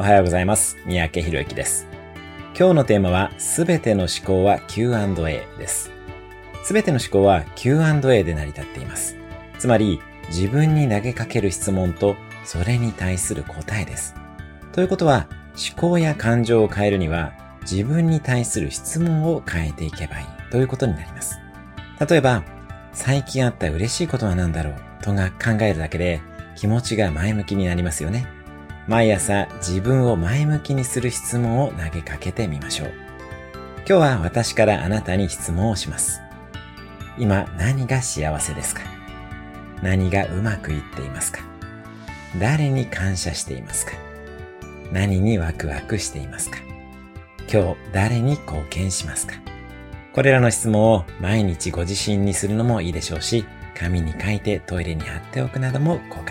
おはようございます。三宅博之です。今日のテーマは、すべての思考は Q&A です。すべての思考は Q&A で成り立っています。つまり、自分に投げかける質問と、それに対する答えです。ということは、思考や感情を変えるには、自分に対する質問を変えていけばいいということになります。例えば、最近あった嬉しいことは何だろうとが考えるだけで気持ちが前向きになりますよね。毎朝自分を前向きにする質問を投げかけてみましょう。今日は私からあなたに質問をします。今何が幸せですか？何がうまくいっていますか？誰に感謝していますか？何にワクワクしていますか？今日誰に貢献しますか？これらの質問を毎日ご自身にするのもいいでしょうし、紙に書いてトイレに貼っておくなども効果